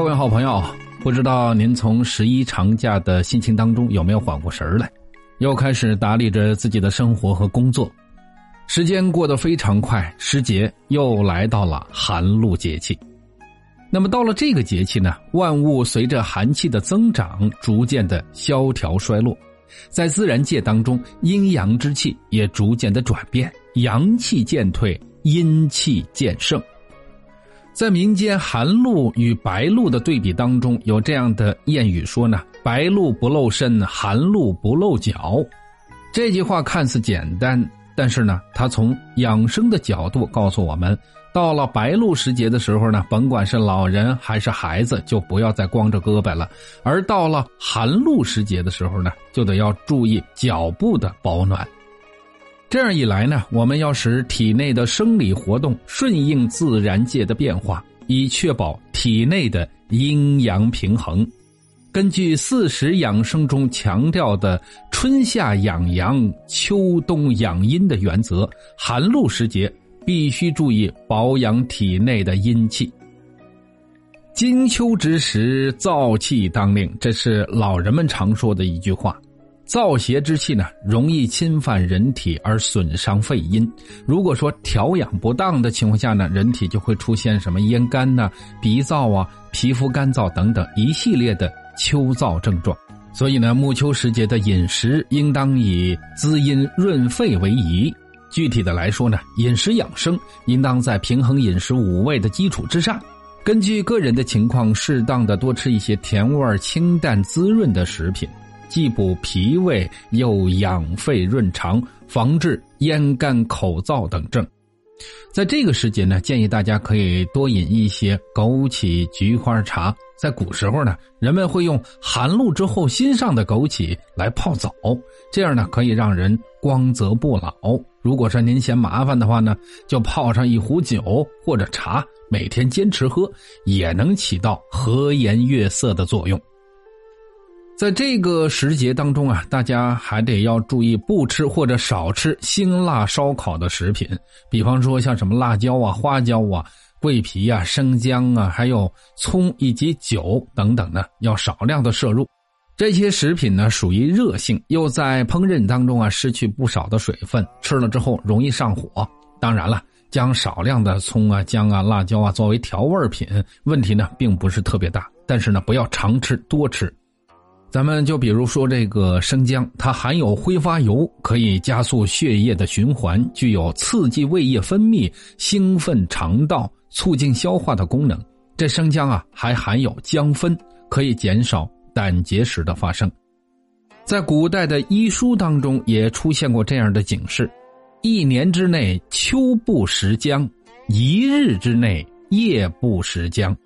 各位好朋友，不知道您从十一长假的心情当中有没有缓过神来？又开始打理着自己的生活和工作，时间过得非常快，时节又来到了寒露节气。那么到了这个节气呢，万物随着寒气的增长，逐渐的萧条衰落，在自然界当中，阴阳之气也逐渐的转变，阳气渐退，阴气渐盛。在民间寒露与白露的对比当中，有这样的谚语说呢：“白露不露身，寒露不露脚。”这句话看似简单，但是呢，它从养生的角度告诉我们，到了白露时节的时候呢，甭管是老人还是孩子，就不要再光着胳膊了；而到了寒露时节的时候呢，就得要注意脚部的保暖。这样一来呢，我们要使体内的生理活动顺应自然界的变化，以确保体内的阴阳平衡。根据四时养生中强调的“春夏养阳，秋冬养阴”的原则，寒露时节必须注意保养体内的阴气。金秋之时，燥气当令，这是老人们常说的一句话。燥邪之气呢，容易侵犯人体而损伤肺阴。如果说调养不当的情况下呢，人体就会出现什么咽干呐、鼻燥啊、皮肤干燥等等一系列的秋燥症状。所以呢，暮秋时节的饮食应当以滋阴润肺为宜。具体的来说呢，饮食养生应当在平衡饮食五味的基础之上，根据个人的情况，适当的多吃一些甜味清淡、滋润的食品。既补脾胃，又养肺润肠，防治咽干口燥等症。在这个时节呢，建议大家可以多饮一些枸杞菊花茶。在古时候呢，人们会用寒露之后新上的枸杞来泡澡，这样呢可以让人光泽不老。如果说您嫌麻烦的话呢，就泡上一壶酒或者茶，每天坚持喝，也能起到和颜悦色的作用。在这个时节当中啊，大家还得要注意不吃或者少吃辛辣烧烤的食品，比方说像什么辣椒啊、花椒啊、桂皮啊、生姜啊，还有葱以及酒等等呢，要少量的摄入。这些食品呢属于热性，又在烹饪当中啊失去不少的水分，吃了之后容易上火。当然了，将少量的葱啊、姜啊、辣椒啊作为调味品，问题呢并不是特别大，但是呢不要常吃多吃。咱们就比如说这个生姜，它含有挥发油，可以加速血液的循环，具有刺激胃液分泌、兴奋肠道、促进消化的功能。这生姜啊，还含有姜酚，可以减少胆结石的发生。在古代的医书当中也出现过这样的警示：一年之内秋不食姜，一日之内夜不食姜。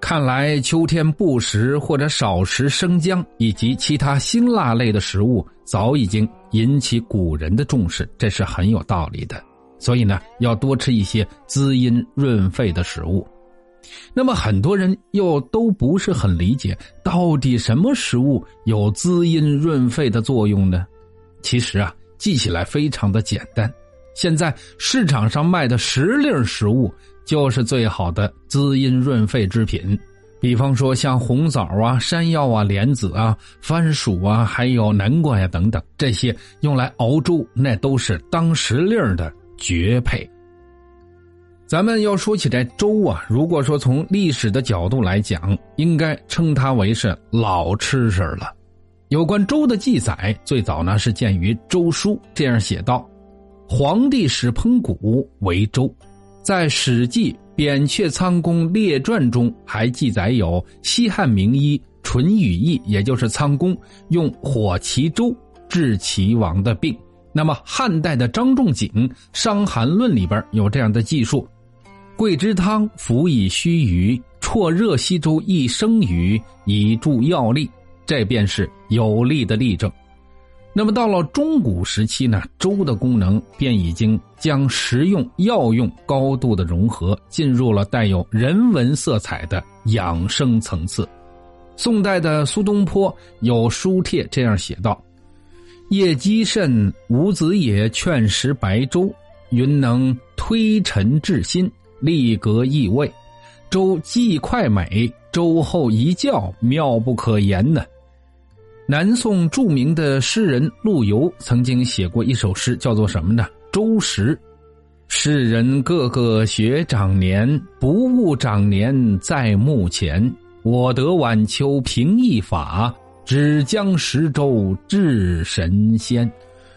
看来秋天不食或者少食生姜以及其他辛辣类的食物，早已经引起古人的重视，这是很有道理的。所以呢，要多吃一些滋阴润肺的食物。那么很多人又都不是很理解，到底什么食物有滋阴润肺的作用呢？其实啊，记起来非常的简单。现在市场上卖的时令食物。就是最好的滋阴润肺之品，比方说像红枣啊、山药啊、莲子啊、番薯啊，还有南瓜呀等等，这些用来熬粥，那都是当时令的绝配。咱们要说起这粥啊，如果说从历史的角度来讲，应该称它为是老吃食了。有关粥的记载，最早呢是见于《周书》，这样写道：“皇帝使烹谷为粥。”在《史记·扁鹊仓公列传》中还记载有西汉名医淳于意，也就是仓公用火其粥治齐王的病。那么汉代的张仲景《伤寒论》里边有这样的记述：桂枝汤服以须臾，啜热稀粥一生余，以助药力。这便是有力的例证。那么到了中古时期呢，粥的功能便已经将食用、药用高度的融合，进入了带有人文色彩的养生层次。宋代的苏东坡有书帖这样写道：“夜积甚，吾子也劝食白粥，云能推陈治心，立格益味。粥既快美，粥后一觉妙不可言呢。南宋著名的诗人陆游曾经写过一首诗，叫做什么呢？周时。世人个个学长年，不误长年在目前。我得晚秋平易法，只将食粥治神仙。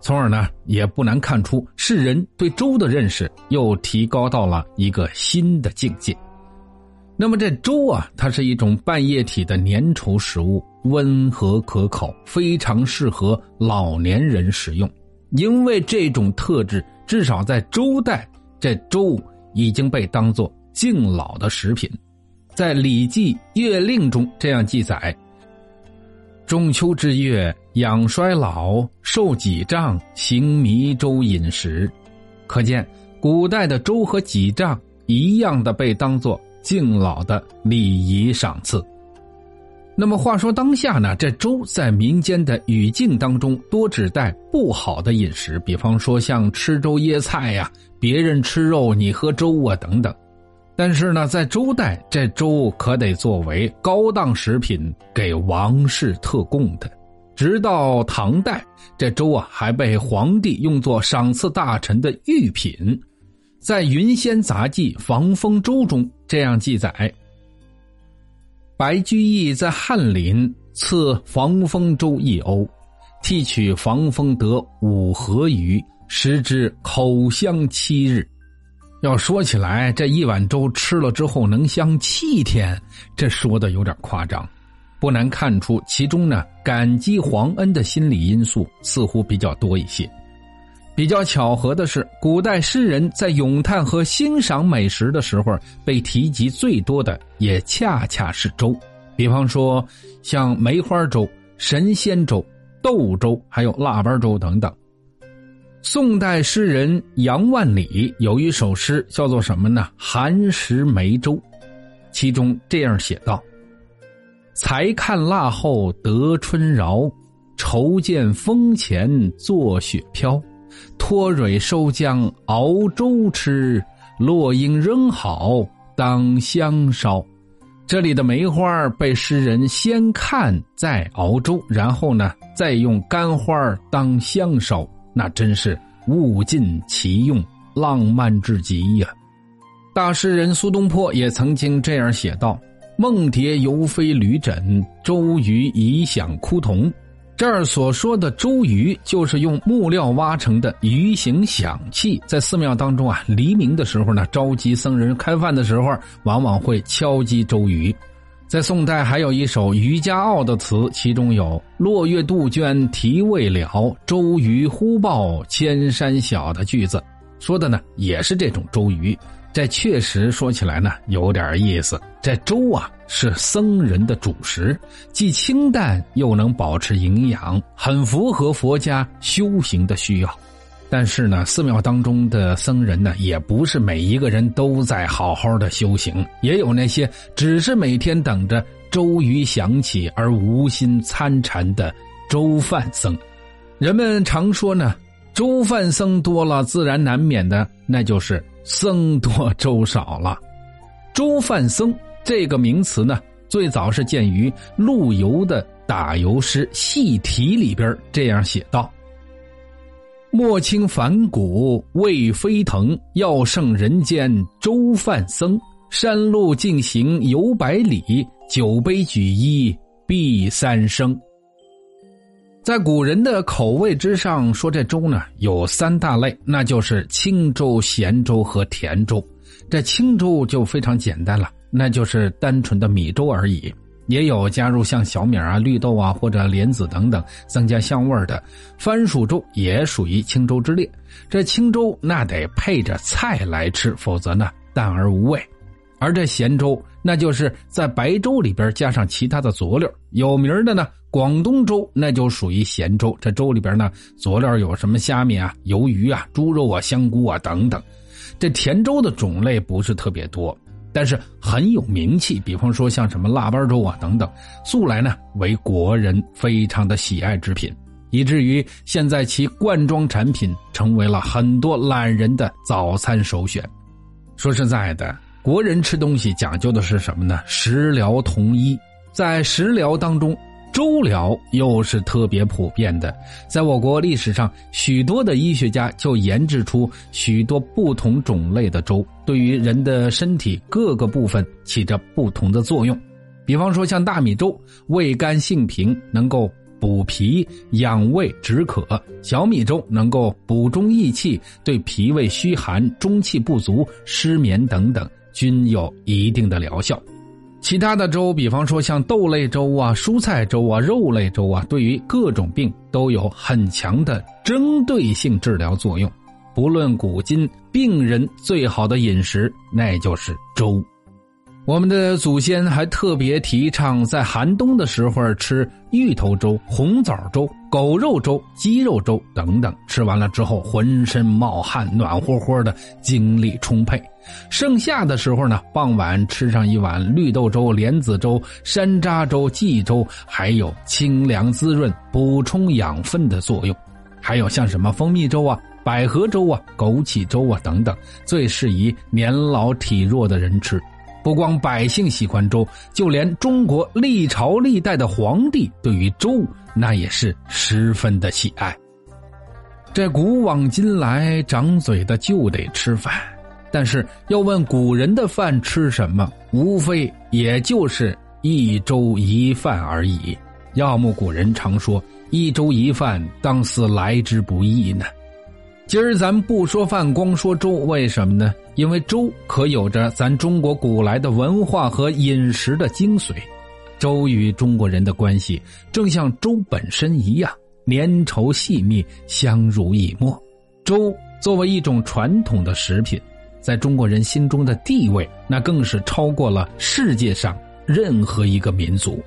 从而呢，也不难看出世人对粥的认识又提高到了一个新的境界。那么这粥啊，它是一种半液体的粘稠食物，温和可口，非常适合老年人食用。因为这种特质，至少在周代，这粥已经被当作敬老的食品。在《礼记·月令》中这样记载：“中秋之月，养衰老，受己杖，行迷粥饮食。”可见，古代的粥和己杖一样的被当作。敬老的礼仪赏赐。那么话说当下呢，这粥在民间的语境当中多指代不好的饮食，比方说像吃粥噎菜呀，别人吃肉你喝粥啊等等。但是呢，在周代，这粥可得作为高档食品给王室特供的。直到唐代，这粥啊还被皇帝用作赏赐大臣的御品。在《云仙杂记·防风粥》中这样记载：白居易在翰林赐防风粥一瓯，替取防风得五合鱼，食之口香七日。要说起来，这一碗粥吃了之后能香七天，这说的有点夸张。不难看出，其中呢感激皇恩的心理因素似乎比较多一些。比较巧合的是，古代诗人在咏叹和欣赏美食的时候，被提及最多的也恰恰是粥。比方说，像梅花粥、神仙粥、豆粥，还有腊八粥等等。宋代诗人杨万里有一首诗，叫做什么呢？寒食梅粥，其中这样写道：“才看腊后得春饶，愁见风前作雪飘。”脱蕊收浆熬粥吃，落英扔好当香烧。这里的梅花被诗人先看再熬粥，然后呢再用干花当香烧，那真是物尽其用，浪漫至极呀！大诗人苏东坡也曾经这样写道：“梦蝶犹飞旅枕，周瑜已响枯桐。”这儿所说的周瑜，就是用木料挖成的鱼形响器，在寺庙当中啊，黎明的时候呢，召集僧人开饭的时候，往往会敲击周瑜。在宋代还有一首《渔家傲》的词，其中有“落月杜鹃啼未了，周瑜忽报千山小”的句子，说的呢也是这种周瑜。这确实说起来呢有点意思。这粥啊是僧人的主食，既清淡又能保持营养，很符合佛家修行的需要。但是呢，寺庙当中的僧人呢，也不是每一个人都在好好的修行，也有那些只是每天等着粥鱼响起而无心参禅的粥饭僧。人们常说呢，粥饭僧多了，自然难免的那就是。僧多粥少了，粥饭僧这个名词呢，最早是见于陆游的打油诗《戏题》里边，这样写道：“莫轻凡骨未飞腾，要胜人间粥饭僧。山路径行游百里，酒杯举一必三升。”在古人的口味之上，说这粥呢有三大类，那就是清粥、咸粥和甜粥。这清粥就非常简单了，那就是单纯的米粥而已。也有加入像小米啊、绿豆啊或者莲子等等增加香味的番薯粥，也属于清粥之列。这清粥那得配着菜来吃，否则呢淡而无味。而这咸粥，那就是在白粥里边加上其他的佐料。有名的呢，广东粥那就属于咸粥。这粥里边呢，佐料有什么虾米啊、鱿鱼啊、猪肉啊、香菇啊等等。这甜粥的种类不是特别多，但是很有名气。比方说像什么腊八粥啊等等，素来呢为国人非常的喜爱之品，以至于现在其罐装产品成为了很多懒人的早餐首选。说实在的。国人吃东西讲究的是什么呢？食疗同一，在食疗当中。粥疗又是特别普遍的，在我国历史上，许多的医学家就研制出许多不同种类的粥，对于人的身体各个部分起着不同的作用。比方说，像大米粥，味甘性平，能够补脾养胃止渴；小米粥能够补中益气，对脾胃虚寒、中气不足、失眠等等均有一定的疗效。其他的粥，比方说像豆类粥啊、蔬菜粥啊、肉类粥啊，对于各种病都有很强的针对性治疗作用。不论古今，病人最好的饮食那就是粥。我们的祖先还特别提倡在寒冬的时候吃芋头粥、红枣粥、狗肉粥、鸡肉粥等等，吃完了之后浑身冒汗，暖和和的，精力充沛。盛夏的时候呢，傍晚吃上一碗绿豆粥、莲子粥、山楂粥、荠粥，还有清凉滋润、补充养分的作用。还有像什么蜂蜜粥啊、百合粥啊、枸杞粥啊等等，最适宜年老体弱的人吃。不光百姓喜欢粥，就连中国历朝历代的皇帝对于粥那也是十分的喜爱。这古往今来，长嘴的就得吃饭，但是要问古人的饭吃什么，无非也就是一粥一饭而已。要么古人常说“一粥一饭，当思来之不易”呢。今儿咱不说饭，光说粥，为什么呢？因为粥可有着咱中国古来的文化和饮食的精髓。粥与中国人的关系，正像粥本身一样，粘稠细密，相濡以沫。粥作为一种传统的食品，在中国人心中的地位，那更是超过了世界上任何一个民族。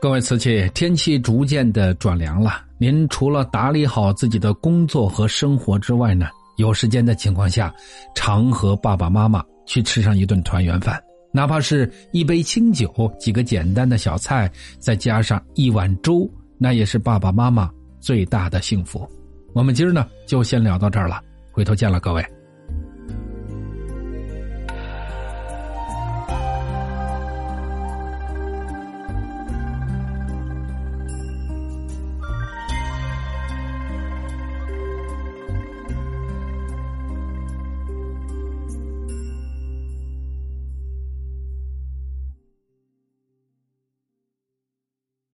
各位瓷器，天气逐渐的转凉了。您除了打理好自己的工作和生活之外呢，有时间的情况下，常和爸爸妈妈去吃上一顿团圆饭，哪怕是一杯清酒、几个简单的小菜，再加上一碗粥，那也是爸爸妈妈最大的幸福。我们今儿呢，就先聊到这儿了，回头见了各位。